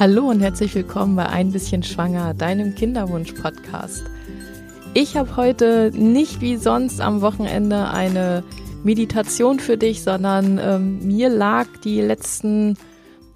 Hallo und herzlich willkommen bei Ein bisschen Schwanger, deinem Kinderwunsch-Podcast. Ich habe heute nicht wie sonst am Wochenende eine Meditation für dich, sondern ähm, mir lag die letzten,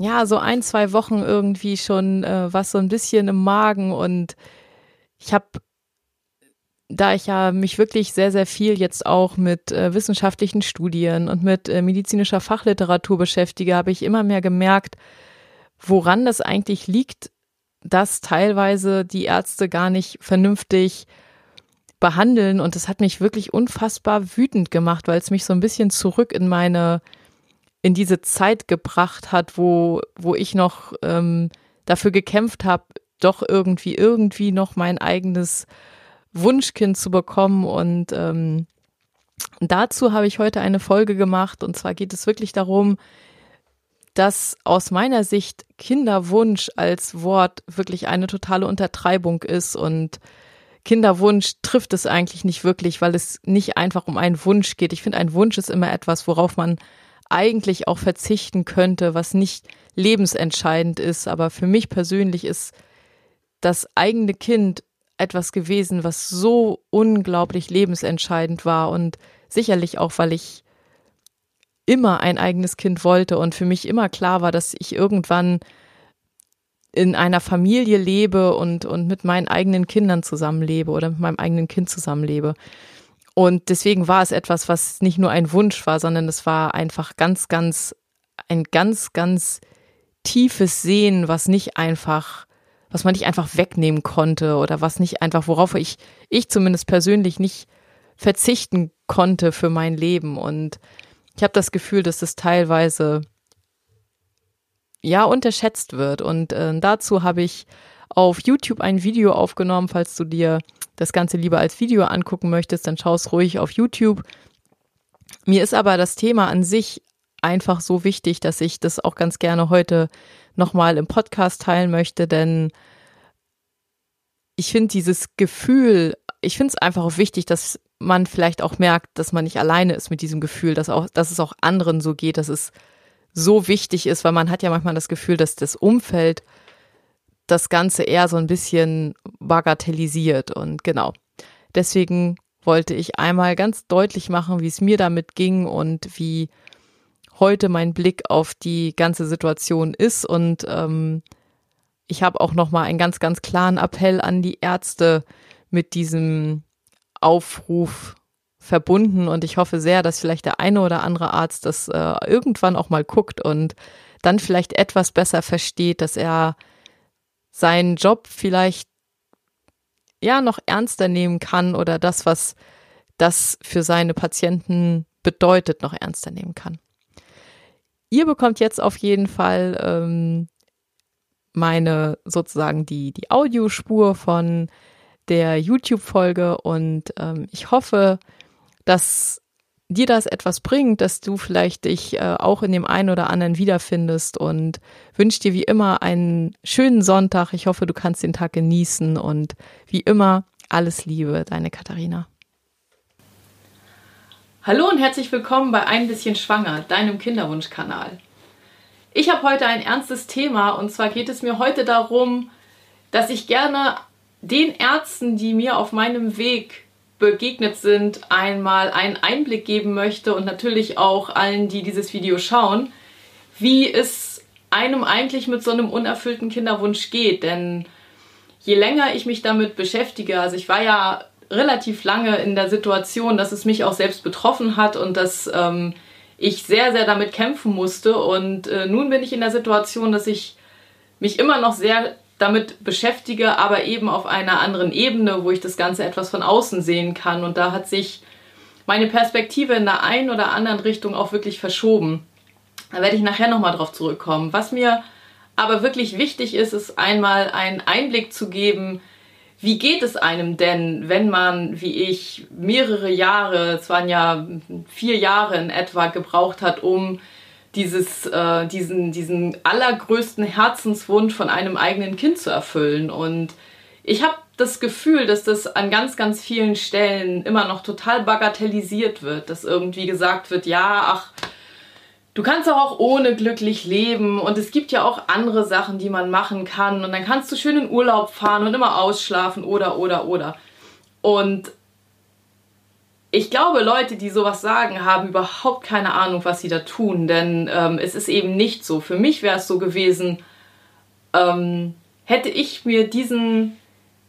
ja, so ein, zwei Wochen irgendwie schon äh, was so ein bisschen im Magen und ich habe da ich ja mich wirklich sehr, sehr viel jetzt auch mit äh, wissenschaftlichen Studien und mit äh, medizinischer Fachliteratur beschäftige, habe ich immer mehr gemerkt, woran das eigentlich liegt, dass teilweise die Ärzte gar nicht vernünftig behandeln. Und das hat mich wirklich unfassbar wütend gemacht, weil es mich so ein bisschen zurück in meine, in diese Zeit gebracht hat, wo, wo ich noch ähm, dafür gekämpft habe, doch irgendwie, irgendwie noch mein eigenes Wunschkind zu bekommen. Und ähm, dazu habe ich heute eine Folge gemacht. Und zwar geht es wirklich darum, dass aus meiner Sicht Kinderwunsch als Wort wirklich eine totale Untertreibung ist und Kinderwunsch trifft es eigentlich nicht wirklich, weil es nicht einfach um einen Wunsch geht. Ich finde, ein Wunsch ist immer etwas, worauf man eigentlich auch verzichten könnte, was nicht lebensentscheidend ist. Aber für mich persönlich ist das eigene Kind etwas gewesen, was so unglaublich lebensentscheidend war und sicherlich auch, weil ich immer ein eigenes Kind wollte und für mich immer klar war, dass ich irgendwann in einer Familie lebe und, und mit meinen eigenen Kindern zusammenlebe oder mit meinem eigenen Kind zusammenlebe. Und deswegen war es etwas, was nicht nur ein Wunsch war, sondern es war einfach ganz, ganz, ein ganz, ganz tiefes Sehen, was nicht einfach, was man nicht einfach wegnehmen konnte oder was nicht einfach, worauf ich, ich zumindest persönlich nicht verzichten konnte für mein Leben. Und ich habe das Gefühl, dass das teilweise ja unterschätzt wird. Und äh, dazu habe ich auf YouTube ein Video aufgenommen. Falls du dir das Ganze lieber als Video angucken möchtest, dann schau es ruhig auf YouTube. Mir ist aber das Thema an sich einfach so wichtig, dass ich das auch ganz gerne heute nochmal im Podcast teilen möchte, denn ich finde dieses Gefühl, ich finde es einfach auch wichtig, dass man vielleicht auch merkt, dass man nicht alleine ist mit diesem Gefühl, dass auch, dass es auch anderen so geht, dass es so wichtig ist, weil man hat ja manchmal das Gefühl, dass das Umfeld das Ganze eher so ein bisschen bagatellisiert und genau. Deswegen wollte ich einmal ganz deutlich machen, wie es mir damit ging und wie heute mein Blick auf die ganze Situation ist und ähm, ich habe auch noch mal einen ganz ganz klaren Appell an die Ärzte mit diesem Aufruf verbunden und ich hoffe sehr, dass vielleicht der eine oder andere Arzt das äh, irgendwann auch mal guckt und dann vielleicht etwas besser versteht, dass er seinen Job vielleicht ja noch ernster nehmen kann oder das, was das für seine Patienten bedeutet, noch ernster nehmen kann. Ihr bekommt jetzt auf jeden Fall ähm, meine sozusagen die, die Audiospur von der YouTube-Folge und ähm, ich hoffe, dass dir das etwas bringt, dass du vielleicht dich äh, auch in dem einen oder anderen wiederfindest und wünsche dir wie immer einen schönen Sonntag. Ich hoffe, du kannst den Tag genießen und wie immer alles Liebe, deine Katharina. Hallo und herzlich willkommen bei Ein bisschen Schwanger, deinem Kinderwunschkanal. Ich habe heute ein ernstes Thema und zwar geht es mir heute darum, dass ich gerne den Ärzten, die mir auf meinem Weg begegnet sind, einmal einen Einblick geben möchte und natürlich auch allen, die dieses Video schauen, wie es einem eigentlich mit so einem unerfüllten Kinderwunsch geht. Denn je länger ich mich damit beschäftige, also ich war ja relativ lange in der Situation, dass es mich auch selbst betroffen hat und dass ähm, ich sehr, sehr damit kämpfen musste. Und äh, nun bin ich in der Situation, dass ich mich immer noch sehr damit beschäftige, aber eben auf einer anderen Ebene, wo ich das Ganze etwas von außen sehen kann. Und da hat sich meine Perspektive in der einen oder anderen Richtung auch wirklich verschoben. Da werde ich nachher nochmal drauf zurückkommen. Was mir aber wirklich wichtig ist, ist einmal einen Einblick zu geben, wie geht es einem denn, wenn man, wie ich, mehrere Jahre, es waren ja vier Jahre in etwa, gebraucht hat, um dieses, äh, diesen, diesen allergrößten Herzenswunsch von einem eigenen Kind zu erfüllen. Und ich habe das Gefühl, dass das an ganz, ganz vielen Stellen immer noch total bagatellisiert wird, dass irgendwie gesagt wird, ja, ach, du kannst auch ohne glücklich leben und es gibt ja auch andere Sachen, die man machen kann und dann kannst du schön in Urlaub fahren und immer ausschlafen oder oder oder. Und ich glaube, Leute, die sowas sagen, haben überhaupt keine Ahnung, was sie da tun, denn ähm, es ist eben nicht so. Für mich wäre es so gewesen, ähm, hätte ich mir diesen,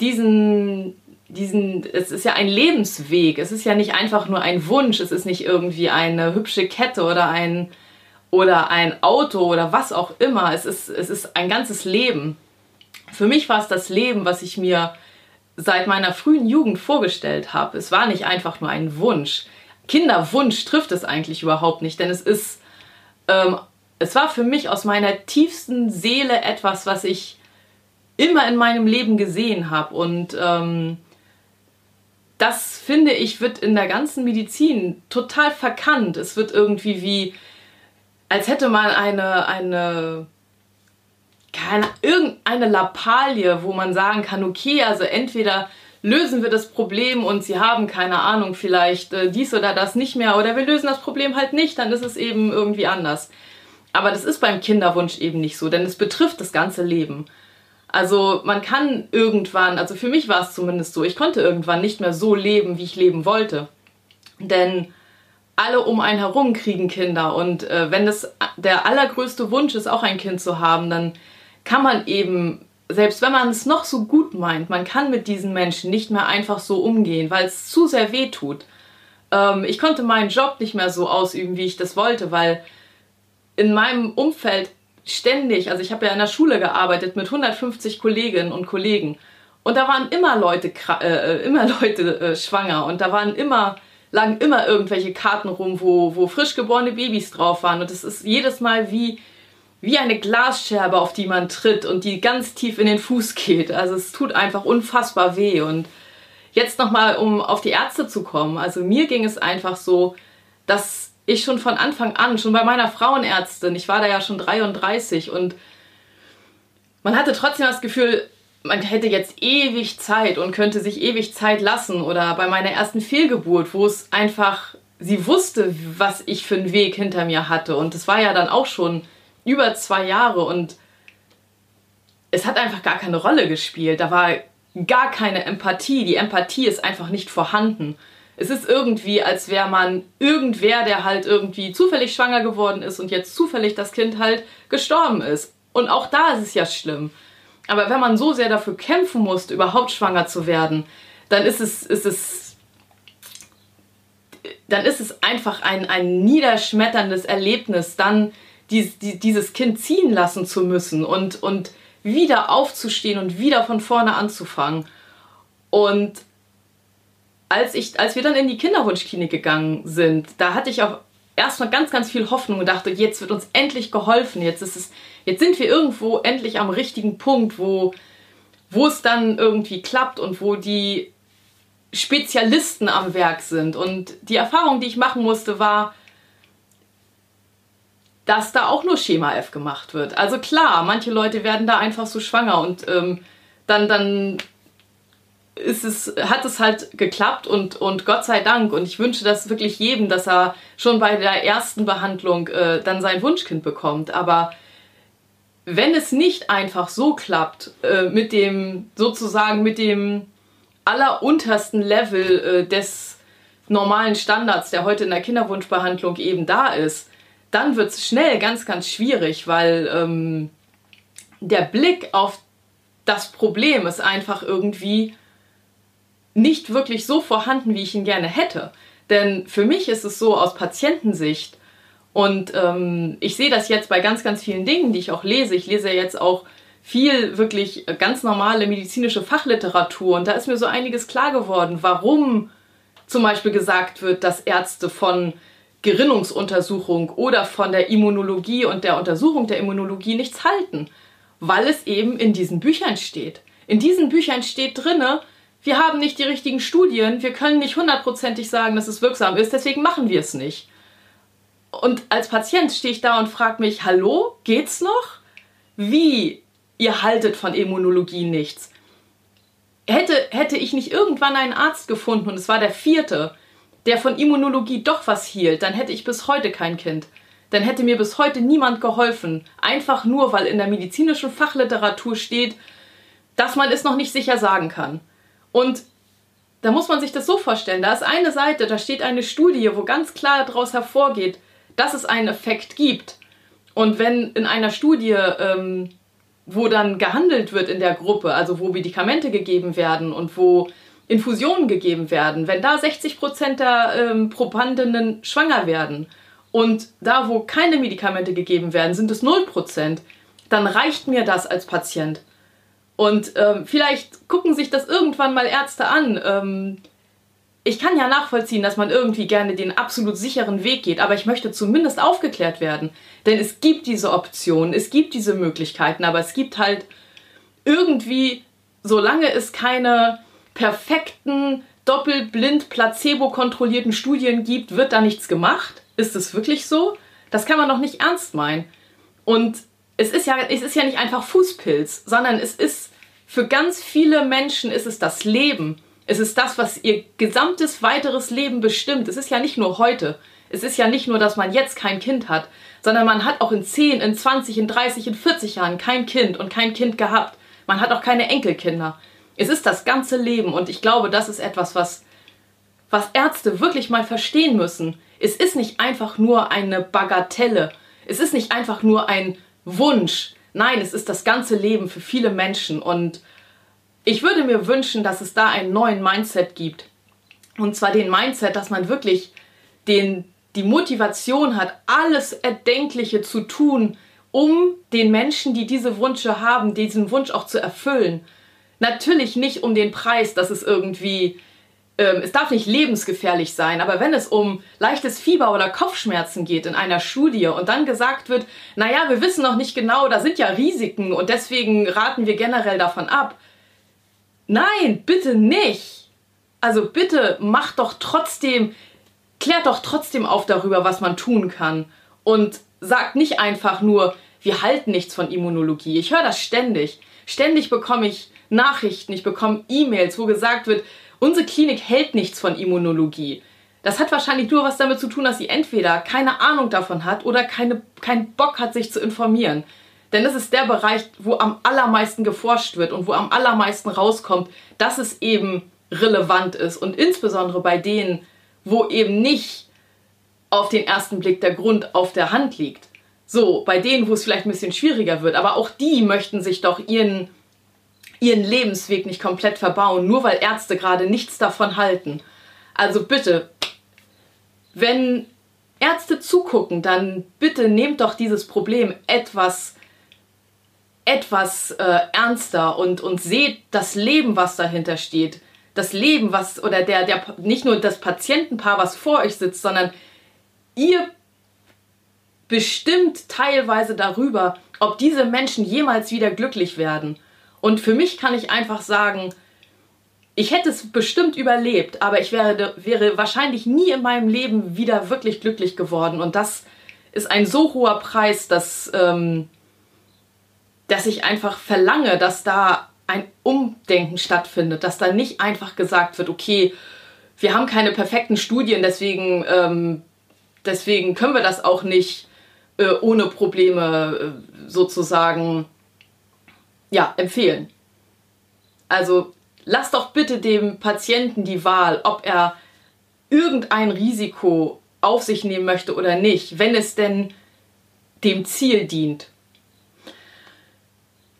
diesen, diesen, es ist ja ein Lebensweg, es ist ja nicht einfach nur ein Wunsch, es ist nicht irgendwie eine hübsche Kette oder ein, oder ein Auto oder was auch immer, es ist, es ist ein ganzes Leben. Für mich war es das Leben, was ich mir seit meiner frühen Jugend vorgestellt habe. Es war nicht einfach nur ein Wunsch. Kinderwunsch trifft es eigentlich überhaupt nicht, denn es ist, ähm, es war für mich aus meiner tiefsten Seele etwas, was ich immer in meinem Leben gesehen habe und ähm, das finde ich wird in der ganzen Medizin total verkannt. Es wird irgendwie wie, als hätte man eine, eine keine, irgendeine Lappalie, wo man sagen kann, okay, also entweder lösen wir das Problem und sie haben keine Ahnung, vielleicht äh, dies oder das nicht mehr oder wir lösen das Problem halt nicht, dann ist es eben irgendwie anders. Aber das ist beim Kinderwunsch eben nicht so, denn es betrifft das ganze Leben. Also man kann irgendwann, also für mich war es zumindest so, ich konnte irgendwann nicht mehr so leben, wie ich leben wollte. Denn alle um einen herum kriegen Kinder und äh, wenn das der allergrößte Wunsch ist, auch ein Kind zu haben, dann kann man eben, selbst wenn man es noch so gut meint, man kann mit diesen Menschen nicht mehr einfach so umgehen, weil es zu sehr weh tut. Ähm, ich konnte meinen Job nicht mehr so ausüben, wie ich das wollte, weil in meinem Umfeld ständig, also ich habe ja in der Schule gearbeitet mit 150 Kolleginnen und Kollegen. Und da waren immer Leute, äh, immer Leute äh, schwanger. Und da waren immer lagen immer irgendwelche Karten rum, wo, wo frisch geborene Babys drauf waren. Und es ist jedes Mal wie wie eine Glasscherbe, auf die man tritt und die ganz tief in den Fuß geht. Also es tut einfach unfassbar weh. Und jetzt nochmal, um auf die Ärzte zu kommen. Also mir ging es einfach so, dass ich schon von Anfang an, schon bei meiner Frauenärztin, ich war da ja schon 33 und man hatte trotzdem das Gefühl, man hätte jetzt ewig Zeit und könnte sich ewig Zeit lassen. Oder bei meiner ersten Fehlgeburt, wo es einfach, sie wusste, was ich für einen Weg hinter mir hatte. Und es war ja dann auch schon über zwei Jahre und es hat einfach gar keine Rolle gespielt. Da war gar keine Empathie. Die Empathie ist einfach nicht vorhanden. Es ist irgendwie, als wäre man irgendwer, der halt irgendwie zufällig schwanger geworden ist und jetzt zufällig das Kind halt gestorben ist. Und auch da ist es ja schlimm. Aber wenn man so sehr dafür kämpfen musste, überhaupt schwanger zu werden, dann ist es, ist es, dann ist es einfach ein, ein niederschmetterndes Erlebnis, dann dies, die, dieses Kind ziehen lassen zu müssen und, und wieder aufzustehen und wieder von vorne anzufangen. Und als, ich, als wir dann in die Kinderwunschklinik gegangen sind, da hatte ich auch erstmal ganz, ganz viel Hoffnung und dachte, jetzt wird uns endlich geholfen. Jetzt, ist es, jetzt sind wir irgendwo endlich am richtigen Punkt, wo, wo es dann irgendwie klappt und wo die Spezialisten am Werk sind. Und die Erfahrung, die ich machen musste, war, dass da auch nur Schema F gemacht wird. Also klar, manche Leute werden da einfach so schwanger und ähm, dann, dann ist es, hat es halt geklappt und, und Gott sei Dank. Und ich wünsche das wirklich jedem, dass er schon bei der ersten Behandlung äh, dann sein Wunschkind bekommt. Aber wenn es nicht einfach so klappt, äh, mit dem, sozusagen mit dem alleruntersten Level äh, des normalen Standards, der heute in der Kinderwunschbehandlung eben da ist, dann wird es schnell ganz, ganz schwierig, weil ähm, der Blick auf das Problem ist einfach irgendwie nicht wirklich so vorhanden, wie ich ihn gerne hätte. Denn für mich ist es so aus Patientensicht, und ähm, ich sehe das jetzt bei ganz, ganz vielen Dingen, die ich auch lese. Ich lese jetzt auch viel wirklich ganz normale medizinische Fachliteratur und da ist mir so einiges klar geworden, warum zum Beispiel gesagt wird, dass Ärzte von Gerinnungsuntersuchung oder von der Immunologie und der Untersuchung der Immunologie nichts halten, weil es eben in diesen Büchern steht. In diesen Büchern steht drinne, wir haben nicht die richtigen Studien, wir können nicht hundertprozentig sagen, dass es wirksam ist, deswegen machen wir es nicht. Und als Patient stehe ich da und frage mich, hallo, geht's noch? Wie? Ihr haltet von Immunologie nichts. Hätte, hätte ich nicht irgendwann einen Arzt gefunden, und es war der vierte, der von Immunologie doch was hielt, dann hätte ich bis heute kein Kind. dann hätte mir bis heute niemand geholfen. Einfach nur, weil in der medizinischen Fachliteratur steht, dass man es noch nicht sicher sagen kann. Und da muss man sich das so vorstellen. Da ist eine Seite, da steht eine Studie, wo ganz klar daraus hervorgeht, dass es einen Effekt gibt. Und wenn in einer Studie, ähm, wo dann gehandelt wird in der Gruppe, also wo Medikamente gegeben werden und wo Infusionen gegeben werden, wenn da 60 Prozent der ähm, Probandinnen schwanger werden und da, wo keine Medikamente gegeben werden, sind es 0 Prozent, dann reicht mir das als Patient. Und ähm, vielleicht gucken sich das irgendwann mal Ärzte an. Ähm, ich kann ja nachvollziehen, dass man irgendwie gerne den absolut sicheren Weg geht, aber ich möchte zumindest aufgeklärt werden. Denn es gibt diese Optionen, es gibt diese Möglichkeiten, aber es gibt halt irgendwie, solange es keine perfekten, doppelblind, placebo-kontrollierten Studien gibt, wird da nichts gemacht. Ist es wirklich so? Das kann man doch nicht ernst meinen. Und es ist ja, es ist ja nicht einfach Fußpilz, sondern es ist für ganz viele Menschen ist es das Leben. Es ist das, was ihr gesamtes weiteres Leben bestimmt. Es ist ja nicht nur heute. Es ist ja nicht nur, dass man jetzt kein Kind hat, sondern man hat auch in 10, in 20, in 30, in 40 Jahren kein Kind und kein Kind gehabt. Man hat auch keine Enkelkinder. Es ist das ganze Leben und ich glaube, das ist etwas, was, was Ärzte wirklich mal verstehen müssen. Es ist nicht einfach nur eine Bagatelle. Es ist nicht einfach nur ein Wunsch. Nein, es ist das ganze Leben für viele Menschen und ich würde mir wünschen, dass es da einen neuen Mindset gibt. Und zwar den Mindset, dass man wirklich den, die Motivation hat, alles Erdenkliche zu tun, um den Menschen, die diese Wünsche haben, diesen Wunsch auch zu erfüllen. Natürlich nicht um den Preis, dass es irgendwie, ähm, es darf nicht lebensgefährlich sein, aber wenn es um leichtes Fieber oder Kopfschmerzen geht in einer Studie und dann gesagt wird, naja, wir wissen noch nicht genau, da sind ja Risiken und deswegen raten wir generell davon ab. Nein, bitte nicht. Also bitte macht doch trotzdem, klärt doch trotzdem auf darüber, was man tun kann. Und sagt nicht einfach nur, wir halten nichts von Immunologie. Ich höre das ständig. Ständig bekomme ich Nachrichten, ich bekomme E-Mails, wo gesagt wird, unsere Klinik hält nichts von Immunologie. Das hat wahrscheinlich nur was damit zu tun, dass sie entweder keine Ahnung davon hat oder keine, keinen Bock hat, sich zu informieren. Denn das ist der Bereich, wo am allermeisten geforscht wird und wo am allermeisten rauskommt, dass es eben relevant ist. Und insbesondere bei denen, wo eben nicht auf den ersten Blick der Grund auf der Hand liegt. So, bei denen, wo es vielleicht ein bisschen schwieriger wird. Aber auch die möchten sich doch ihren ihren Lebensweg nicht komplett verbauen, nur weil Ärzte gerade nichts davon halten. Also bitte, wenn Ärzte zugucken, dann bitte nehmt doch dieses Problem etwas etwas äh, ernster und, und seht das Leben, was dahinter steht. Das Leben, was, oder der, der, nicht nur das Patientenpaar, was vor euch sitzt, sondern ihr bestimmt teilweise darüber, ob diese Menschen jemals wieder glücklich werden. Und für mich kann ich einfach sagen, ich hätte es bestimmt überlebt, aber ich wäre, wäre wahrscheinlich nie in meinem Leben wieder wirklich glücklich geworden. Und das ist ein so hoher Preis, dass, ähm, dass ich einfach verlange, dass da ein Umdenken stattfindet, dass da nicht einfach gesagt wird, okay, wir haben keine perfekten Studien, deswegen, ähm, deswegen können wir das auch nicht äh, ohne Probleme äh, sozusagen ja, empfehlen. Also lass doch bitte dem Patienten die Wahl, ob er irgendein Risiko auf sich nehmen möchte oder nicht, wenn es denn dem Ziel dient.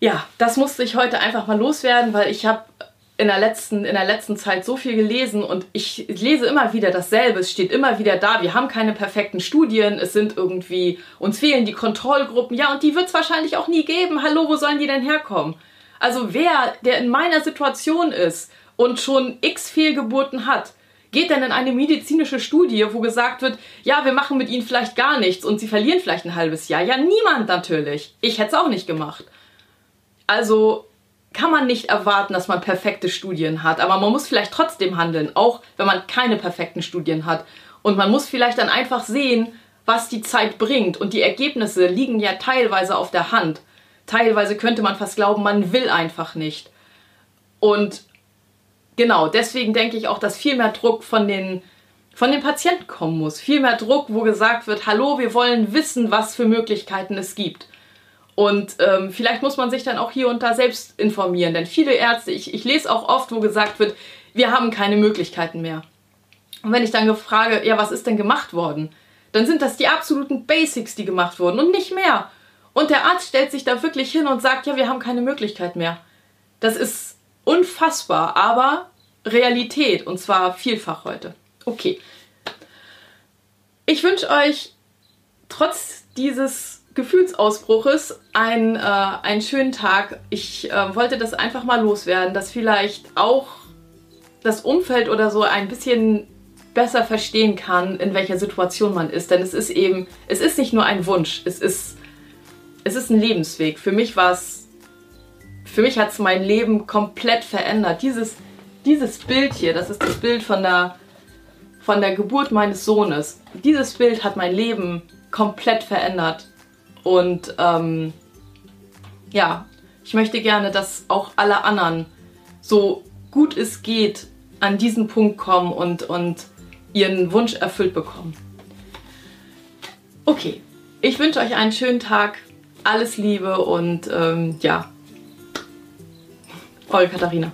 Ja, das musste ich heute einfach mal loswerden, weil ich habe in der letzten in der letzten Zeit so viel gelesen und ich lese immer wieder dasselbe. Es steht immer wieder da, wir haben keine perfekten Studien, es sind irgendwie uns fehlen die Kontrollgruppen. Ja, und die wird es wahrscheinlich auch nie geben. Hallo, wo sollen die denn herkommen? Also wer, der in meiner Situation ist und schon x Fehlgeburten hat, geht denn in eine medizinische Studie, wo gesagt wird, ja, wir machen mit ihnen vielleicht gar nichts und sie verlieren vielleicht ein halbes Jahr? Ja, niemand natürlich. Ich hätte es auch nicht gemacht. Also kann man nicht erwarten, dass man perfekte Studien hat, aber man muss vielleicht trotzdem handeln, auch wenn man keine perfekten Studien hat. Und man muss vielleicht dann einfach sehen, was die Zeit bringt. Und die Ergebnisse liegen ja teilweise auf der Hand. Teilweise könnte man fast glauben, man will einfach nicht. Und genau, deswegen denke ich auch, dass viel mehr Druck von den, von den Patienten kommen muss. Viel mehr Druck, wo gesagt wird, hallo, wir wollen wissen, was für Möglichkeiten es gibt. Und ähm, vielleicht muss man sich dann auch hier und da selbst informieren, denn viele Ärzte, ich, ich lese auch oft, wo gesagt wird, wir haben keine Möglichkeiten mehr. Und wenn ich dann frage, ja, was ist denn gemacht worden? Dann sind das die absoluten Basics, die gemacht wurden und nicht mehr. Und der Arzt stellt sich da wirklich hin und sagt, ja, wir haben keine Möglichkeit mehr. Das ist unfassbar, aber Realität und zwar vielfach heute. Okay. Ich wünsche euch trotz dieses Gefühlsausbruches einen, äh, einen schönen Tag. Ich äh, wollte das einfach mal loswerden, dass vielleicht auch das Umfeld oder so ein bisschen besser verstehen kann, in welcher Situation man ist. Denn es ist eben, es ist nicht nur ein Wunsch, es ist, es ist ein Lebensweg. Für mich war es, für mich hat es mein Leben komplett verändert. Dieses, dieses Bild hier, das ist das Bild von der, von der Geburt meines Sohnes. Dieses Bild hat mein Leben komplett verändert. Und ähm, ja, ich möchte gerne, dass auch alle anderen so gut es geht an diesen Punkt kommen und, und ihren Wunsch erfüllt bekommen. Okay, ich wünsche euch einen schönen Tag, alles Liebe und ähm, ja, eure Katharina.